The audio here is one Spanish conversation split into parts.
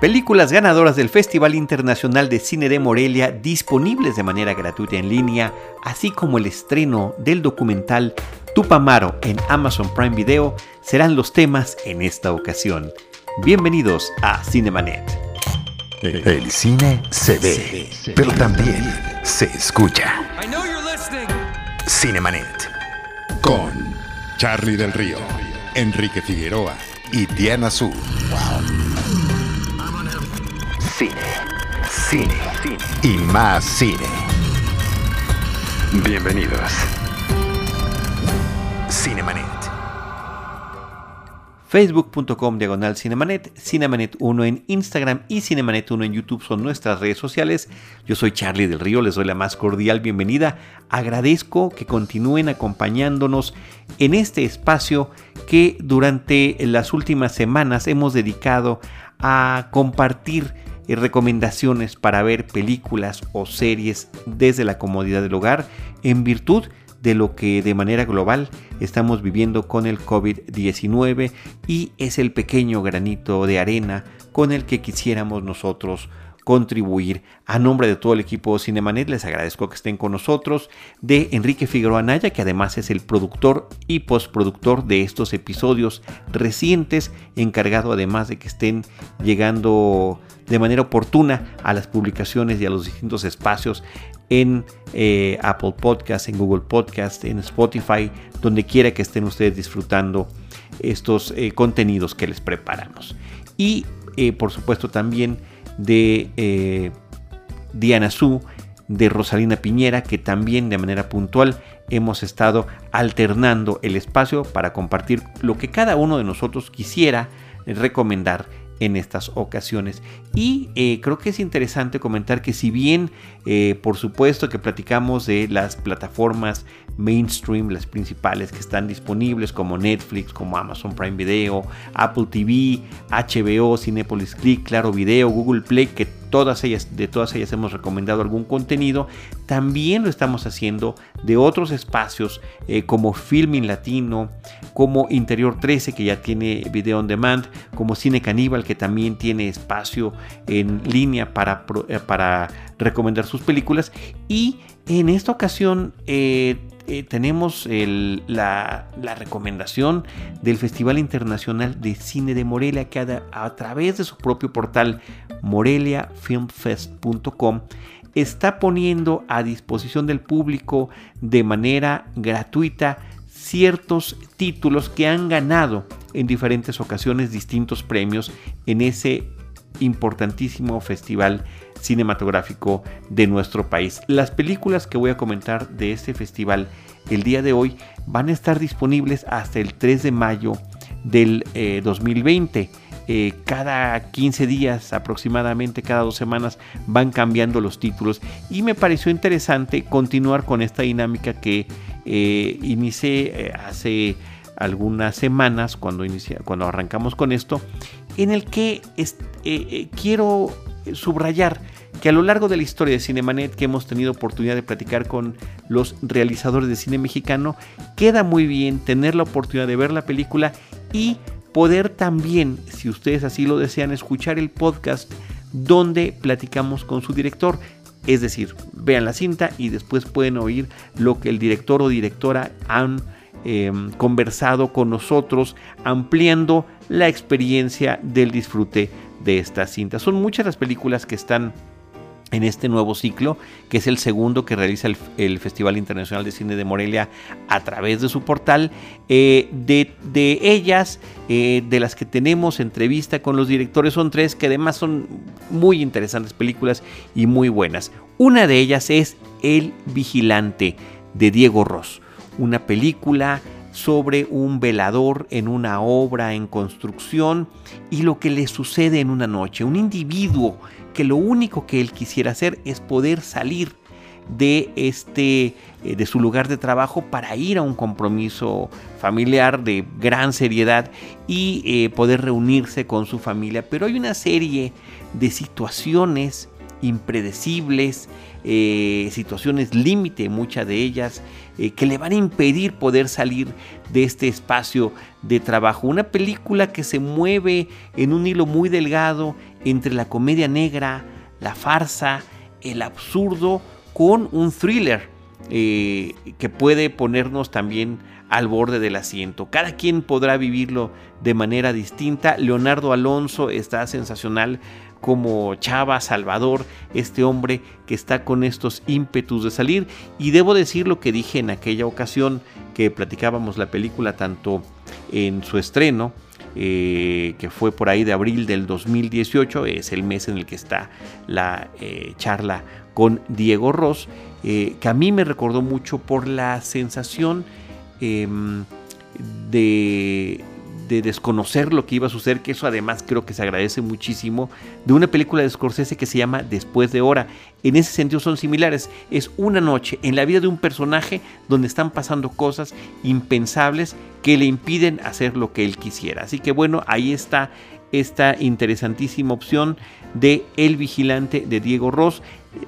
Películas ganadoras del Festival Internacional de Cine de Morelia disponibles de manera gratuita en línea, así como el estreno del documental Tupamaro en Amazon Prime Video serán los temas en esta ocasión. Bienvenidos a Cinemanet. El cine se ve, pero también se escucha. Cinemanet. Con Charlie del Río, Enrique Figueroa y Diana Su. Cine, cine, y más cine. Bienvenidos. Cinemanet. Facebook.com diagonal Cinemanet, Cinemanet 1 en Instagram y Cinemanet 1 en YouTube son nuestras redes sociales. Yo soy Charlie del Río, les doy la más cordial bienvenida. Agradezco que continúen acompañándonos en este espacio que durante las últimas semanas hemos dedicado a compartir y recomendaciones para ver películas o series desde la comodidad del hogar en virtud de lo que de manera global estamos viviendo con el COVID-19 y es el pequeño granito de arena con el que quisiéramos nosotros contribuir. A nombre de todo el equipo Cinemanet les agradezco que estén con nosotros, de Enrique Figueroa Naya, que además es el productor y postproductor de estos episodios recientes, encargado además de que estén llegando de manera oportuna a las publicaciones y a los distintos espacios en eh, Apple Podcast, en Google Podcast, en Spotify, donde quiera que estén ustedes disfrutando estos eh, contenidos que les preparamos. Y eh, por supuesto también de eh, Diana Su, de Rosalina Piñera, que también de manera puntual hemos estado alternando el espacio para compartir lo que cada uno de nosotros quisiera recomendar en estas ocasiones. Y eh, creo que es interesante comentar que si bien eh, por supuesto que platicamos de las plataformas mainstream, las principales que están disponibles como Netflix, como Amazon Prime Video, Apple TV, HBO, Cinepolis Click, Claro Video, Google Play, que de todas ellas hemos recomendado algún contenido, también lo estamos haciendo de otros espacios eh, como Filming Latino, como Interior 13 que ya tiene video on demand, como Cine Caníbal que también tiene espacio en línea para, eh, para recomendar sus películas. Y en esta ocasión eh, tenemos la, recomendación del Festival Internacional de Cine de Morelia que a través de su propio portal moreliafilmfest.com está poniendo a disposición del público de manera gratuita ciertos títulos que han ganado en diferentes ocasiones distintos premios en ese importantísimo festival cinematográfico de nuestro país. Las películas que voy a comentar de este festival el día de hoy van a estar disponibles hasta el 3 de mayo del 2020. Eh, cada 15 días aproximadamente, cada dos semanas van cambiando los títulos. Y me pareció interesante continuar con esta dinámica que eh, inicié eh, hace algunas semanas cuando, cuando arrancamos con esto, en el que quiero subrayar que a lo largo de la historia de Cinemanet que hemos tenido oportunidad de platicar con los realizadores de cine mexicano, queda muy bien tener la oportunidad de ver la película y poder también, si ustedes así lo desean, escuchar el podcast donde platicamos con su director. Es decir, vean la cinta y después pueden oír lo que el director o directora han em, conversado con nosotros, ampliando la experiencia del disfrute de esta cinta. Son muchas las películas que están en este nuevo ciclo, que es el segundo que realiza el, Festival Internacional de Cine de Morelia a través de su portal. Eh, de, ellas, eh, de las que tenemos entrevista con los directores, son tres que además son muy interesantes películas y muy buenas. Una de ellas es El Vigilante de Diego Ross, una película sobre un velador en una obra en construcción y lo que le sucede en una noche. Un individuo que lo único que él quisiera hacer es poder salir de este eh, de su lugar de trabajo para ir a un compromiso familiar de gran seriedad y eh, poder reunirse con su familia. Pero hay una serie de situaciones impredecibles, eh, situaciones límite, muchas de ellas, eh, que le van a impedir poder salir de este espacio de trabajo. Una película que se mueve en un hilo muy delgado entre la comedia negra, la farsa, el absurdo, con un thriller eh, que puede ponernos también al borde del asiento. Cada quien podrá vivirlo de manera distinta. Leonardo Alonso está sensacional como Chava Salvador, este hombre que está con estos ímpetus de salir. Y debo decir lo que dije en aquella ocasión que platicábamos la película tanto en su estreno, eh, que fue por ahí de abril del 2018, es el mes en el que está la eh, charla con Diego Ross, eh, que a mí me recordó mucho por la sensación em, de, de desconocer lo que iba a suceder, que eso además creo que se agradece muchísimo, de una película de Scorsese que se llama Después de Hora. En ese sentido son similares. Es una noche en la vida de un personaje donde están pasando cosas impensables que le impiden hacer lo que él quisiera. Así que bueno, ahí está esta interesantísima opción de El Vigilante de Diego Ross,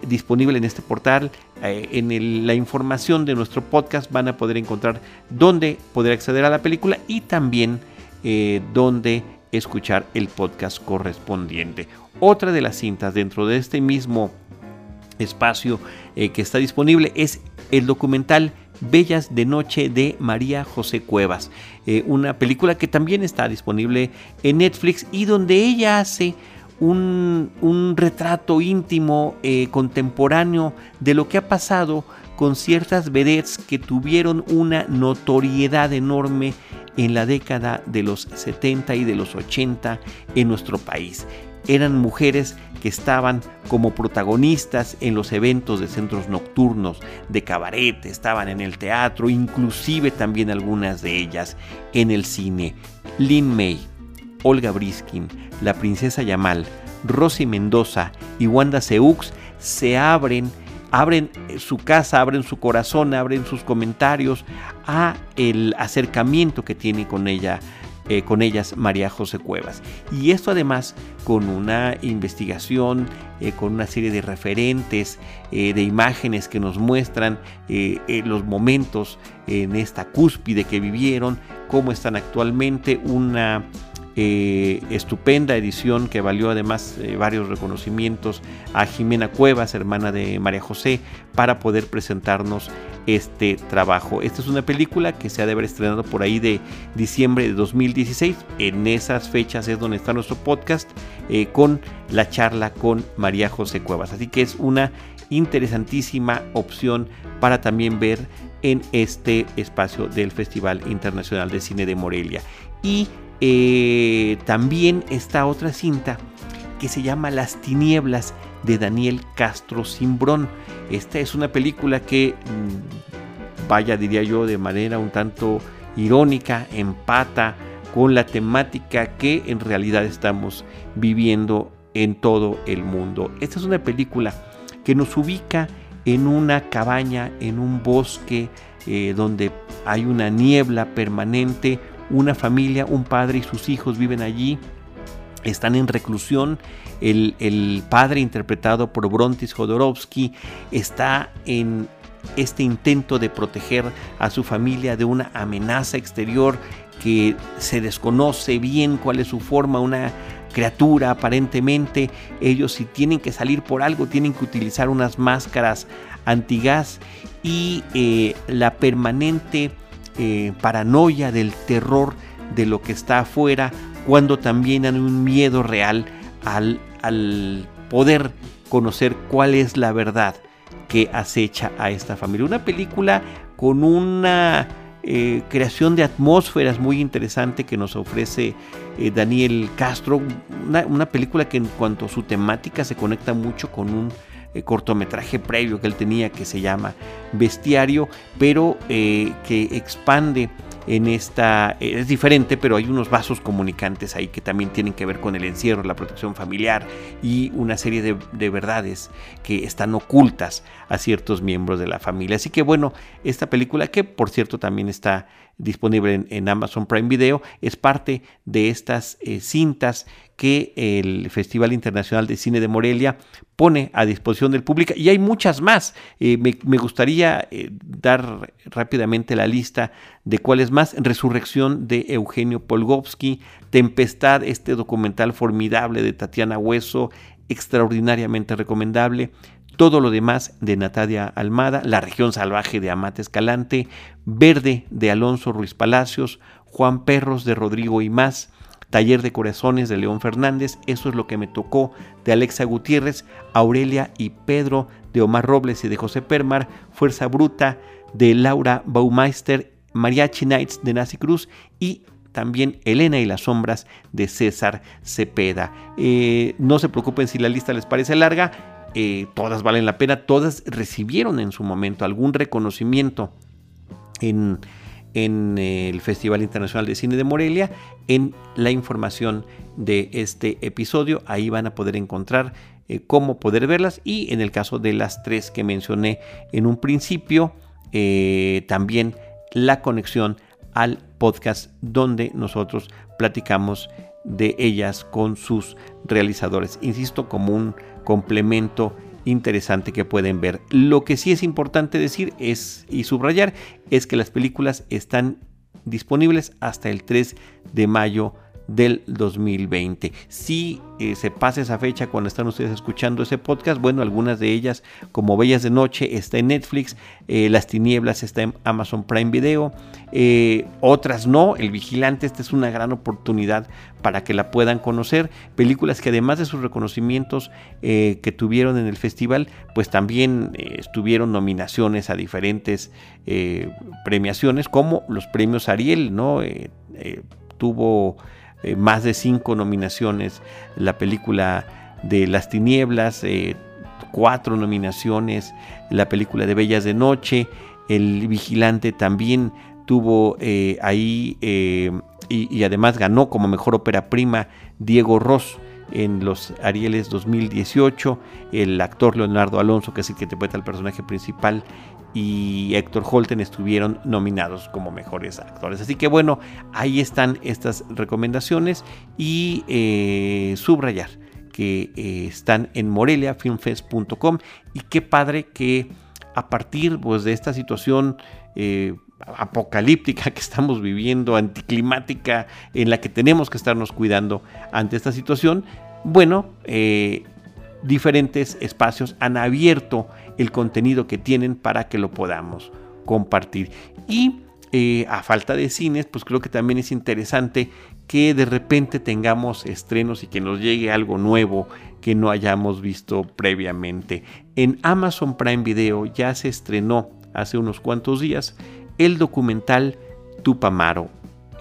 disponible en este portal. Eh, en la información de nuestro podcast van a poder encontrar dónde poder acceder a la película y también eh, donde escuchar el podcast correspondiente. Otra de las cintas dentro de este mismo espacio eh, que está disponible es el documental Bellas de Noche de María José Cuevas, eh, una película que también está disponible en Netflix y donde ella hace un, un retrato íntimo, contemporáneo de lo que ha pasado con ciertas vedettes que tuvieron una notoriedad enorme en la década de los 70 y de los 80 en nuestro país. Eran mujeres que estaban como protagonistas en los eventos de centros nocturnos, de cabaret, estaban en el teatro, inclusive también algunas de ellas en el cine. Lin May, Olga Briskin, la princesa Yamal, Rosy Mendoza y Wanda Seux se abren abren su casa, abren su corazón, abren sus comentarios a el acercamiento que tiene con ella. Eh, con ellas María José Cuevas. Y esto además con una investigación, eh, con una serie de referentes, eh, de imágenes que nos muestran los momentos en esta cúspide que vivieron, cómo están actualmente, una eh, estupenda edición que valió además eh, varios reconocimientos a Jimena Cuevas, hermana de María José, para poder presentarnos este trabajo. Esta es una película que se ha de haber estrenado por ahí de diciembre de 2016. En esas fechas es donde está nuestro podcast eh, con la charla con María José Cuevas. Así que es una interesantísima opción para también ver en este espacio del Festival Internacional de Cine de Morelia. Y eh, también está otra cinta que se llama Las Tinieblas de Daniel Castro Simbrón. Esta es una película que, mm, vaya, diría yo, de manera un tanto irónica, empata con la temática que en realidad estamos viviendo en todo el mundo. Esta es una película que nos ubica en una cabaña, en un bosque eh, donde hay una niebla permanente, una familia, un padre y sus hijos viven allí, están en reclusión. El, padre, interpretado por Brontis Jodorowsky, está en este intento de proteger a su familia de una amenaza exterior que se desconoce bien cuál es su forma, una criatura aparentemente. Ellos si tienen que salir por algo tienen que utilizar unas máscaras antigas y eh, la permanente eh, paranoia, del terror de lo que está afuera, cuando también hay un miedo real al, al poder conocer cuál es la verdad que acecha a esta familia. Una película con una eh, creación de atmósferas muy interesante que nos ofrece eh, Daniel Castro. Una, una, película que en cuanto a su temática se conecta mucho con un eh, cortometraje previo que él tenía que se llama Bestiario, pero eh, que expande en esta, eh, es diferente, pero hay unos vasos comunicantes ahí que también tienen que ver con el encierro, la protección familiar y una serie de, verdades que están ocultas a ciertos miembros de la familia. Así que bueno, esta película que por cierto también está disponible en, Amazon Prime Video, es parte de estas cintas que el Festival Internacional de Cine de Morelia pone a disposición del público y hay muchas más. Eh, me, gustaría eh, dar rápidamente la lista de cuáles más. Resurrección de Eugenio Polgovsky, Tempestad, este documental formidable de Tatiana Hueso, extraordinariamente recomendable. Todo lo demás de Natalia Almada, La región salvaje de Amate Escalante, Verde de Alonso Ruiz Palacios, Juan Perros de Rodrigo y más, Taller de Corazones de León Fernández, eso es lo que me tocó de Alexa Gutiérrez, Aurelia y Pedro de Omar Robles y de José Permar, Fuerza Bruta de Laura Baumeister, Mariachi Nights de Nazi Cruz y también Elena y las sombras de César Cepeda. Eh, no se preocupen si la lista les parece larga, eh, todas valen la pena, todas recibieron en su momento algún reconocimiento en, en el Festival Internacional de Cine de Morelia. En la información de este episodio, ahí van a poder encontrar eh, cómo poder verlas y en el caso de las tres que mencioné en un principio, también la conexión al podcast donde nosotros platicamos de ellas con sus realizadores. Insisto, como un complemento interesante que pueden ver. Lo que sí es importante decir es y subrayar es que las películas están disponibles hasta el 3 de mayo del 2020. Si eh, se pasa esa fecha cuando están ustedes escuchando ese podcast, bueno, algunas de ellas, como Bellas de Noche, está en Netflix, eh, Las Tinieblas está en Amazon Prime Video, eh, otras no, El Vigilante, esta es una gran oportunidad para que la puedan conocer. Películas que además de sus reconocimientos que tuvieron en el festival, pues también estuvieron nominaciones a diferentes premiaciones, como los premios Ariel, ¿no? tuvo eh, más de cinco nominaciones, la película de Las Tinieblas, eh, cuatro nominaciones, la película de Bellas de Noche, El Vigilante también tuvo eh, ahí y, además ganó como mejor ópera prima Diego Ross en los Arieles 2018, el actor Leonardo Alonso, que es el que interpreta al personaje principal, y Héctor Holten estuvieron nominados como mejores actores. Así que bueno, ahí están estas recomendaciones y eh, subrayar que eh, están en moreliafilmfest.com y qué padre que a partir pues, de esta situación eh, apocalíptica que estamos viviendo, anticlimática, en la que tenemos que estarnos cuidando ante esta situación, bueno, diferentes espacios han abierto el contenido que tienen para que lo podamos compartir. Y eh, a falta de cines, pues creo que también es interesante que de repente tengamos estrenos y que nos llegue algo nuevo que no hayamos visto previamente. En Amazon Prime Video ya se estrenó hace unos cuantos días el documental Tupamaro.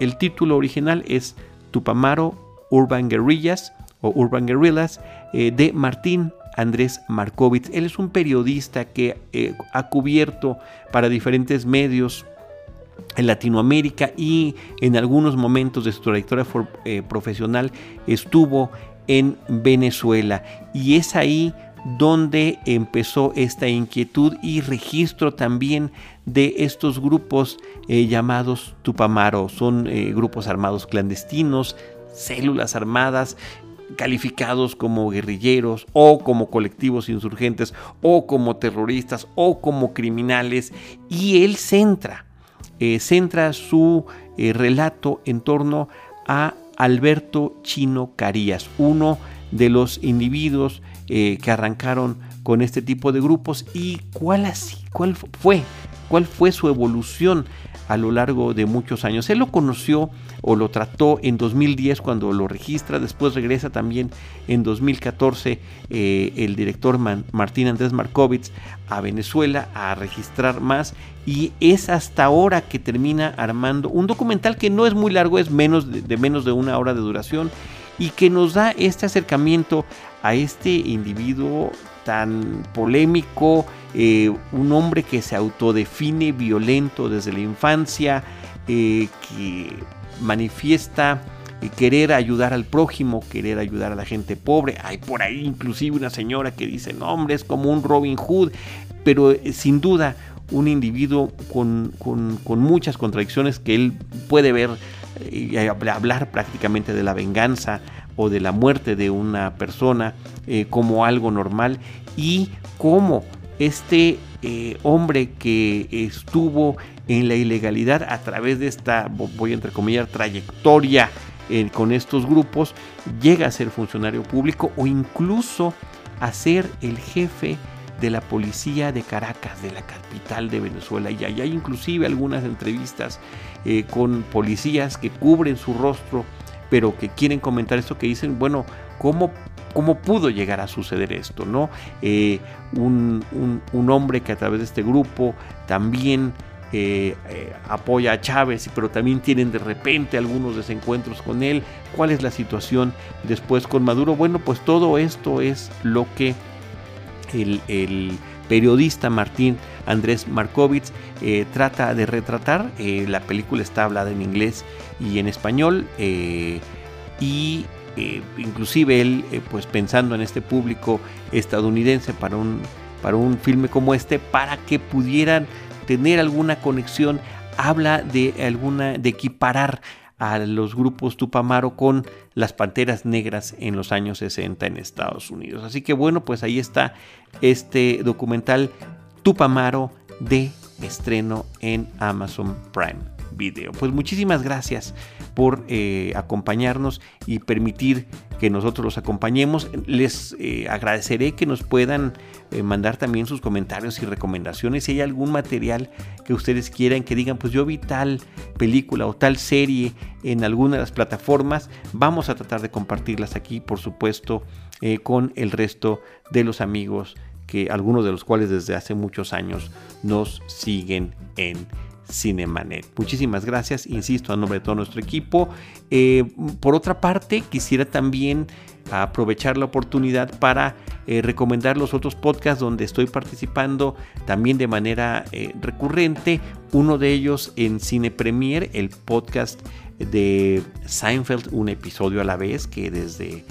El título original es Tupamaro Urban Guerrillas o Urban Guerrillas eh, de Martín Andrés Markovitz. Él es un periodista que eh, ha cubierto para diferentes medios en Latinoamérica y en algunos momentos de su trayectoria eh, profesional estuvo en Venezuela y es ahí donde empezó esta inquietud y registro también de estos grupos eh, llamados Tupamaro. Son grupos armados clandestinos, células armadas calificados como guerrilleros o como colectivos insurgentes o como terroristas o como criminales y él centra, eh, centra su eh, relato en torno a Alberto Chino Carías, uno de los individuos eh, que arrancaron con este tipo de grupos y cuál, así, cuál fue, cuál fue su evolución a lo largo de muchos años. Él lo conoció o lo trató en 2010 cuando lo registra, después regresa también en 2014 eh, el director Martín Andrés Markovitz a Venezuela a registrar más y es hasta ahora que termina armando un documental que no es muy largo, es menos de menos de una hora de duración y que nos da este acercamiento a este individuo tan polémico, eh, un hombre que se autodefine violento desde la infancia, eh, que manifiesta eh, querer ayudar al prójimo, querer ayudar a la gente pobre. Hay por ahí inclusive una señora que dice, no hombre, es como un Robin Hood, pero sin duda un individuo con, con muchas contradicciones que él puede ver y hablar prácticamente de la venganza o de la muerte de una persona eh, como algo normal y cómo este eh, hombre que estuvo en la ilegalidad a través de esta, voy a entrecomillar, trayectoria eh, con estos grupos, llega a ser funcionario público o incluso a ser el jefe de la policía de Caracas, de la capital de Venezuela. Y hay inclusive algunas entrevistas con policías que cubren su rostro, pero que quieren comentar esto, que dicen, bueno, ¿cómo, cómo pudo llegar a suceder esto? ¿no? Eh, un, hombre que a través de este grupo también eh, apoya a Chávez, pero también tienen de repente algunos desencuentros con él. ¿Cuál es la situación después con Maduro? Bueno, pues todo esto es lo que el, periodista Martín Andrés Markovits eh, trata de retratar. Eh, la película está hablada en inglés y en español. Eh, y inclusive él, pues pensando en este público estadounidense para un, para un filme como este, para que pudieran tener alguna conexión, habla de alguna, de equiparar a los grupos Tupamaro con las Panteras Negras en los años 60 en Estados Unidos. Así que bueno, pues ahí está este documental Tupamaro de estreno en Amazon Prime Video. Pues muchísimas gracias por eh, acompañarnos y permitir que nosotros los acompañemos. Les eh, agradeceré que nos puedan eh, mandar también sus comentarios y recomendaciones. Si hay algún material que ustedes quieran que digan, pues yo vi tal película o tal serie en alguna de las plataformas, vamos a tratar de compartirlas aquí, por supuesto, con el resto de los amigos que algunos de los cuales desde hace muchos años nos siguen en Cinemanet. Muchísimas gracias, insisto, a nombre de todo nuestro equipo. Eh, por otra parte, quisiera también aprovechar la oportunidad para eh, recomendar los otros podcasts donde estoy participando también de manera eh, recurrente. Uno de ellos en Cine Premier, el podcast de Seinfeld, un episodio a la vez, que desde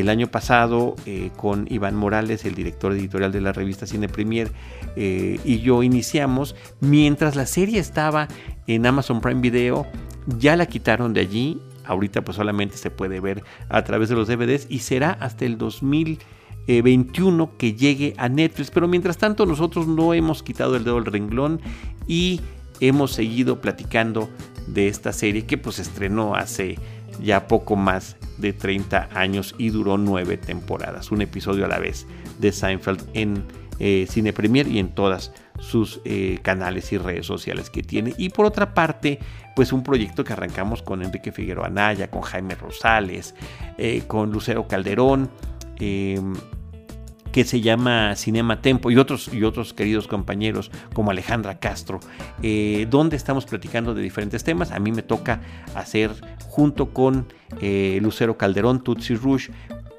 el año pasado eh, con Iván Morales, el director editorial de la revista Cine Premier, eh, y yo iniciamos. Mientras la serie estaba en Amazon Prime Video, ya la quitaron de allí. Ahorita pues solamente se puede ver a través de los DVDs y será hasta el 2021 que llegue a Netflix. Pero mientras tanto nosotros no hemos quitado el dedo del renglón y hemos seguido platicando de esta serie que pues estrenó hace ya poco más de 30 años y duró nueve temporadas, un episodio a la vez de Seinfeld en eh, Cine Premier y en todas sus eh, canales y redes sociales que tiene. Y por otra parte, pues un proyecto que arrancamos con Enrique Figueroa Anaya, con Jaime Rosales, eh, con Lucero Calderón que se llama Cinema Tempo y otros, y otros queridos compañeros como Alejandra Castro, eh, donde estamos platicando de diferentes temas. A mí me toca hacer junto con eh, Lucero Calderón, Tutsi Rouge,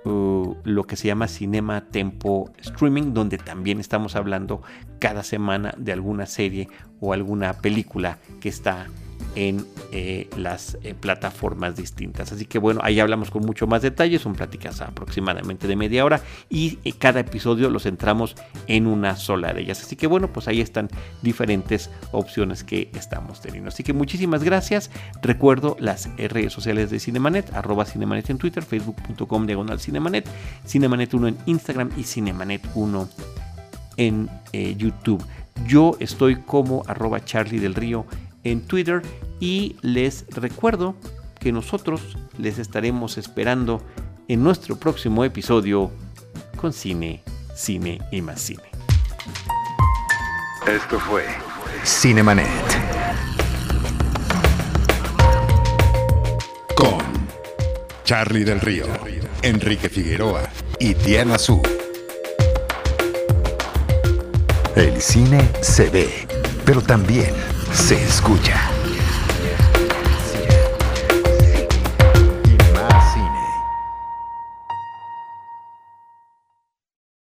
uh, lo que se llama Cinema Tempo Streaming, donde también estamos hablando cada semana de alguna serie o alguna película que está en eh, las eh, plataformas distintas. Así que bueno, ahí hablamos con mucho más detalle, son pláticas aproximadamente de media hora y eh, cada episodio lo centramos en una sola de ellas. Así que bueno, pues ahí están diferentes opciones que estamos teniendo. Así que muchísimas gracias. Recuerdo las redes sociales de Cinemanet, arroba Cinemanet en Twitter, facebook.com diagonal Cinemanet, Cinemanet 1 en Instagram y Cinemanet 1 en YouTube. Yo estoy como arroba Charlie del Río en Twitter y les recuerdo que nosotros les estaremos esperando en nuestro próximo episodio con cine, cine y más cine. Esto fue Cinemanet. Con Charlie del Río, Enrique Figueroa y Diana Su. El cine se ve, pero también se escucha.